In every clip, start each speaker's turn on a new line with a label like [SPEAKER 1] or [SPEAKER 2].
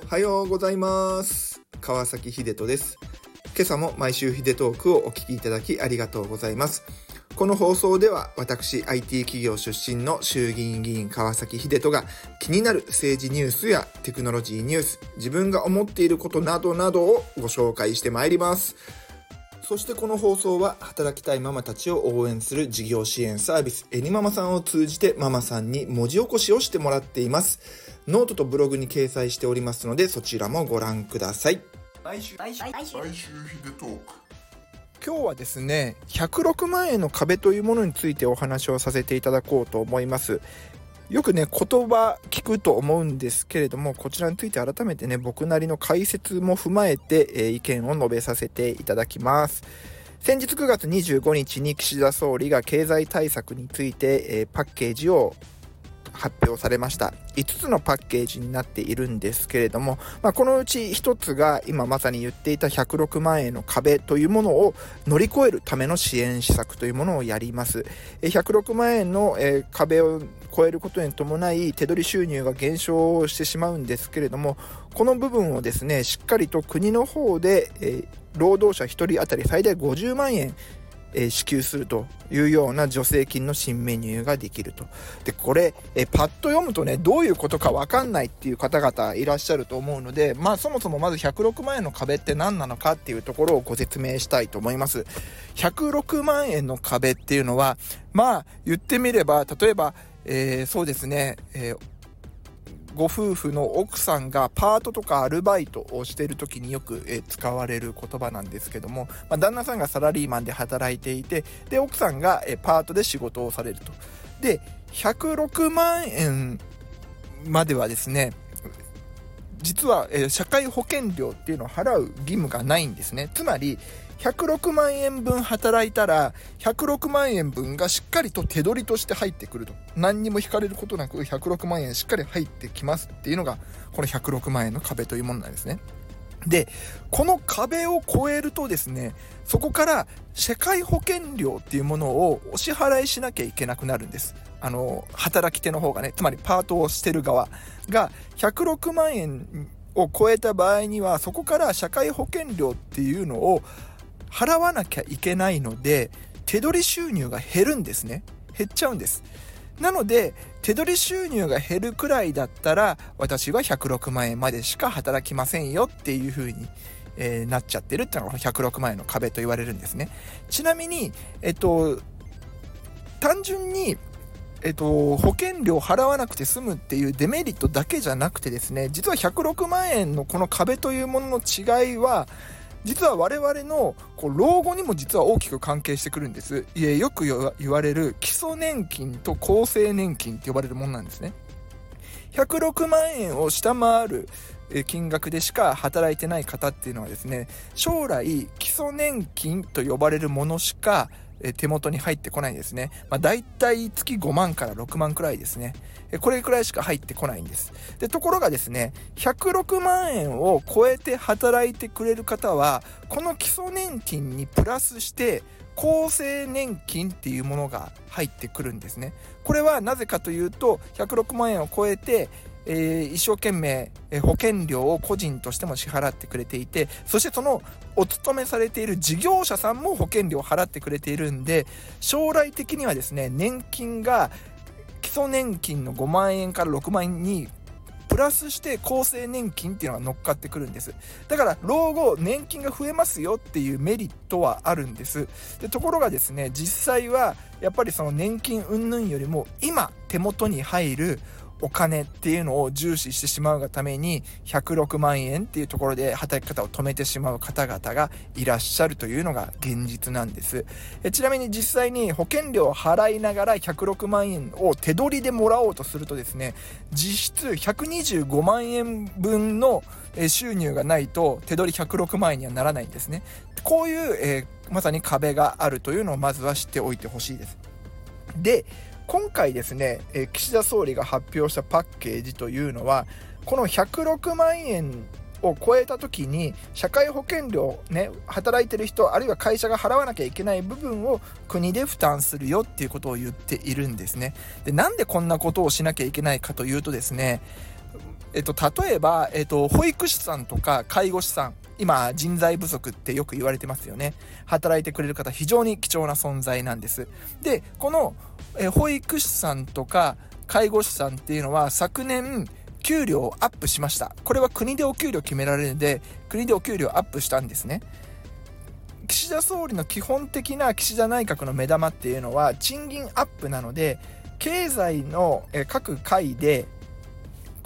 [SPEAKER 1] おはようございます。川崎秀人です。今朝も毎週秀トークをお聞きいただきありがとうございます。この放送では私 IT 企業出身の衆議院議員川崎秀人が気になる政治ニュースやテクノロジーニュース自分が思っていることなどなどをご紹介してまいります。そしてこの放送は働きたいママたちを応援する事業支援サービスエニママさんを通じてママさんに文字起こしをしてもらっています。ノートとブログに掲載しておりますのでそちらもご覧ください。
[SPEAKER 2] 毎週毎週毎週
[SPEAKER 1] 今日はですね106万円の壁というものについてお話をさせていただこうと思いますよくね言葉聞くと思うんですけれどもこちらについて改めてね僕なりの解説も踏まえて、えー、意見を述べさせていただきます。先日9月25日に岸田総理が経済対策について、えー、パッケージを発表されました。5つのパッケージになっているんですけれども、まあ、このうち1つが今まさに言っていた106万円の壁というものを乗り越えるための支援施策というものをやります。106万円の壁を超えることに伴い手取り収入が減少してしまうんですけれどもこの部分をですねしっかりと国の方で、労働者1人当たり最大50万円え支給するというような助成金の新メニューができると。で、これ、えパッと読むとね、どういうことかわかんないっていう方々いらっしゃると思うので、まあそもそもまず106万円の壁って何なのかっていうところをご説明したいと思います。106万円の壁っていうのは、まあ言ってみれば、例えば、えー、そうですね、えーご夫婦の奥さんがパートとかアルバイトをしている時によく、え使われる言葉なんですけども、まあ、旦那さんがサラリーマンで働いていてで奥さんが、えパートで仕事をされると。で106万円まではですね実は、え社会保険料っていうのを払う義務がないんですね。つまり106万円分働いたら106万円分がしっかりと手取りとして入ってくると。何にも引かれることなく106万円しっかり入ってきますっていうのがこの106万円の壁というものなんですね。でこの壁を越えるとですねそこから社会保険料っていうものをお支払いしなきゃいけなくなるんです。あの働き手の方がねつまりパートをしてる側が106万円を超えた場合にはそこから社会保険料っていうのを払わなきゃいけないので手取り収入が減るんですね。減っちゃうんです。なので手取り収入が減るくらいだったら私は106万円までしか働きませんよっていう風に、えー、なっちゃってるっていうのが106万円の壁と言われるんですね。ちなみにえっと単純にえっと、保険料払わなくて済むっていうデメリットだけじゃなくてですね実は106万円のこの壁というものの違いは実は我々のこう老後にも実は大きく関係してくるんです。いえよく言われる基礎年金と厚生年金って呼ばれるものなんですね。106万円を下回る金額でしか働いてない方っていうのはですね将来基礎年金と呼ばれるものしかえ手元に入ってこないんですね。まあ、大体月5万から6万くらいですね。えこれくらいしか入ってこないんです。で、ところがですね、106万円を超えて働いてくれる方は、この基礎年金にプラスして、厚生年金っていうものが入ってくるんですね。これはなぜかというと、106万円を超えて、え、一生懸命、え、保険料を個人としても支払ってくれていてそしてそのお勤めされている事業者さんも保険料を払ってくれているんで将来的にはですね年金が基礎年金の5万円から6万円にプラスして厚生年金っていうのが乗っかってくるんです。だから老後年金が増えますよっていうメリットはあるんです。でところがですね実際はやっぱりその年金云々よりも今手元に入るお金っていうのを重視してしまうがために106万円っていうところで働き方を止めてしまう方々がいらっしゃるというのが現実なんです。えちなみに実際に保険料を払いながら106万円を手取りでもらおうとするとですね実質125万円分の収入がないと手取り106万円にはならないんですね。こういう、えー、まさに壁があるというのをまずは知っておいてほしいです。で今回ですね、え岸田総理が発表したパッケージというのはこの106万円を超えた時に社会保険料ね働いてる人あるいは会社が払わなきゃいけない部分を国で負担するよっていうことを言っているんですね。でなんでこんなことをしなきゃいけないかというとですねえっと、例えば、えっと、保育士さんとか介護士さん、今、人材不足ってよく言われてますよね。働いてくれる方、非常に貴重な存在なんです。で、この、え保育士さんとか介護士さんっていうのは、昨年、給料をアップしました。これは国でお給料決められるんで、国でお給料アップしたんですね。岸田総理の基本的な岸田内閣の目玉っていうのは賃金アップなので経済の各会で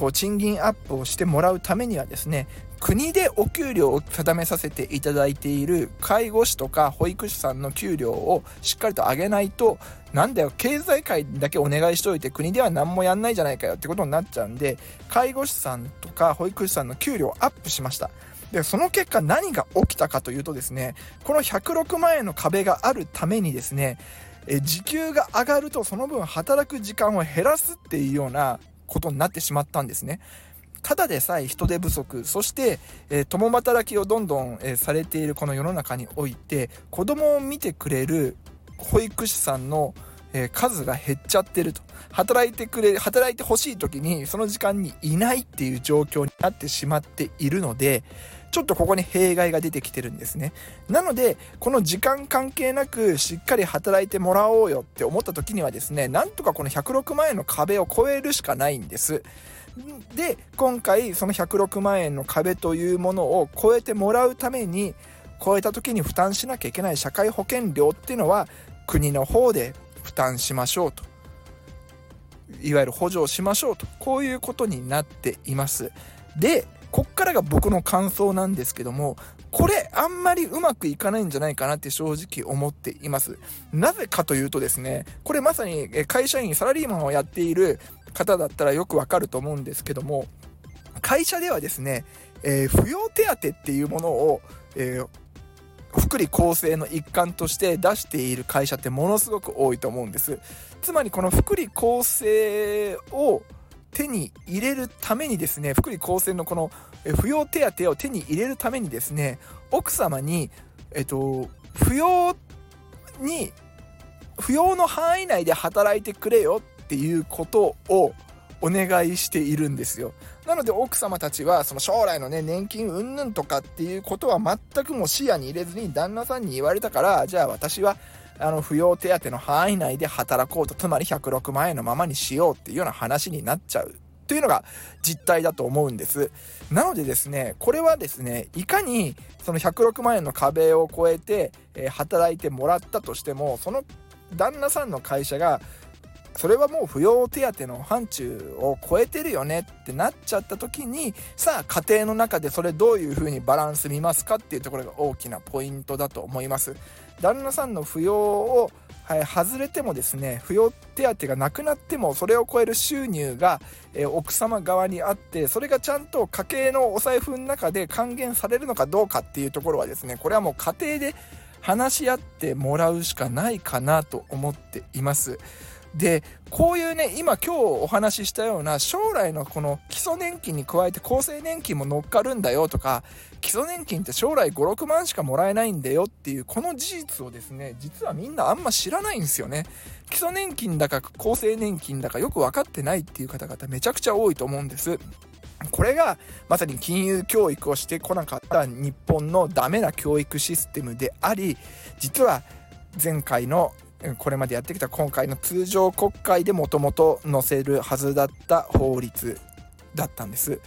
[SPEAKER 1] こう賃金アップをしてもらうためにはですね国でお給料を定めさせていただいている介護士とか保育士さんの給料をしっかりと上げないとなんだよ経済界だけお願いしといて国では何もやんないじゃないかよってことになっちゃうんで介護士さんとか保育士さんの給料をアップしました。でその結果何が起きたかというとですねこの106万円の壁があるためにですねえ時給が上がるとその分働く時間を減らすっていうようなことになってしまったんですね。ただでさえ人手不足、そして、えー、共働きをどんどん、えー、されているこの世の中において、子供を見てくれる保育士さんの、えー、数が減っちゃってると。働いてくれ、働いてほしい時にその時間にいないっていう状況になってしまっているので、ちょっとここに弊害が出てきてるんですね。なので、この時間関係なくしっかり働いてもらおうよって思った時にはですね、なんとかこの106万円の壁を超えるしかないんです。で、今回その106万円の壁というものを超えてもらうために、超えた時に負担しなきゃいけない社会保険料っていうのは国の方で負担しましょうと。いわゆる補助をしましょうと。こういうことになっています。で、こっからが僕の感想なんですけども、これあんまりうまくいかないんじゃないかなって正直思っています。なぜかというとですね、これまさに会社員、サラリーマンをやっている方だったらよくわかると思うんですけども、会社ではですね、えー、扶養手当っていうものを、えー福利厚生の一環として出している会社ってものすごく多いと思うんです。つまりこの福利厚生を手に入れるためにですね福利厚生のこの扶養手当を手に入れるためにですね奥様にえっと扶養に扶養の範囲内で働いてくれよっていうことをお願いしているんですよなので奥様たちはその将来のね年金云々とかっていうことは全くも視野に入れずに旦那さんに言われたからじゃあ私はあの、扶養手当の範囲内で働こうと、つまり106万円のままにしようっていうような話になっちゃう。というのが実態だと思うんです。なのでですね、これはですね、いかにその106万円の壁を越えて、え、働いてもらったとしても、その旦那さんの会社が、それはもう扶養手当の範疇を超えてるよねってなっちゃった時に、さあ家庭の中でそれどういう風にバランス見ますかっていうところが大きなポイントだと思います。旦那さんの扶養を、はい、外れてもですね扶養手当がなくなってもそれを超える収入が、えー、奥様側にあってそれがちゃんと家計のお財布の中で還元されるのかどうかっていうところはですねこれはもう家庭で話し合ってもらうしかないかなと思っています。でこういうね今今日お話ししたような将来のこの基礎年金に加えて厚生年金も乗っかるんだよとか基礎年金って将来56万しかもらえないんだよっていうこの事実をですね実はみんなあんま知らないんですよね基礎年金だか厚生年金だかよく分かってないっていう方々めちゃくちゃ多いと思うんですこれがまさに金融教育をしてこなかった日本のダメな教育システムであり実は前回のこれまでやってきた今回の通常国会でもともと載せるはずだった法律だったんです。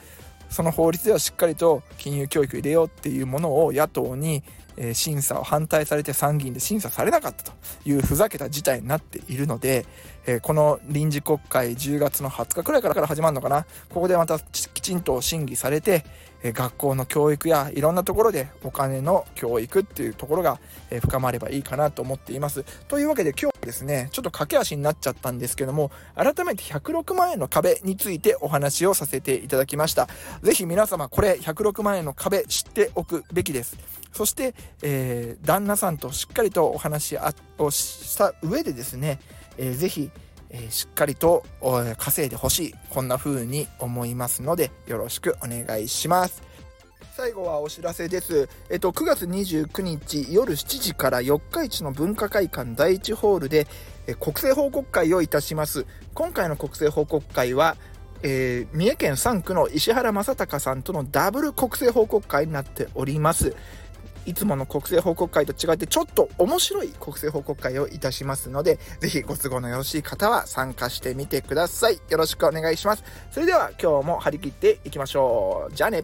[SPEAKER 1] その法律ではしっかりと金融教育入れようっていうものを野党に審査を反対されて参議院で審査されなかったというふざけた事態になっているので、この臨時国会10月の20日くらいから始まるのかな。ここでまたきちんと審議されてえ学校の教育やいろんなところでお金の教育っていうところがえ深まればいいかなと思っています。というわけで今日ですね、ちょっと駆け足になっちゃったんですけども、改めて106万円の壁についてお話をさせていただきました。ぜひ皆様これ106万円の壁知っておくべきです。そして、えー、旦那さんとしっかりとお話をした上でですね、えー、ぜひえしっかりと稼いでほしいこんな風に思いますのでよろしくお願いします最後はお知らせです。えっと、9月29日夜7時から四日市の文化会館第一ホールでえ国政報告会をいたします。今回の国政報告会は、えー、三重県3区の石原正隆さんとのダブル国政報告会になっております。いつもの国政報告会と違ってちょっと面白い国政報告会をいたしますので、ぜひご都合のよろしい方は参加してみてください。よろしくお願いします。それでは今日も張り切っていきましょう。じゃあね。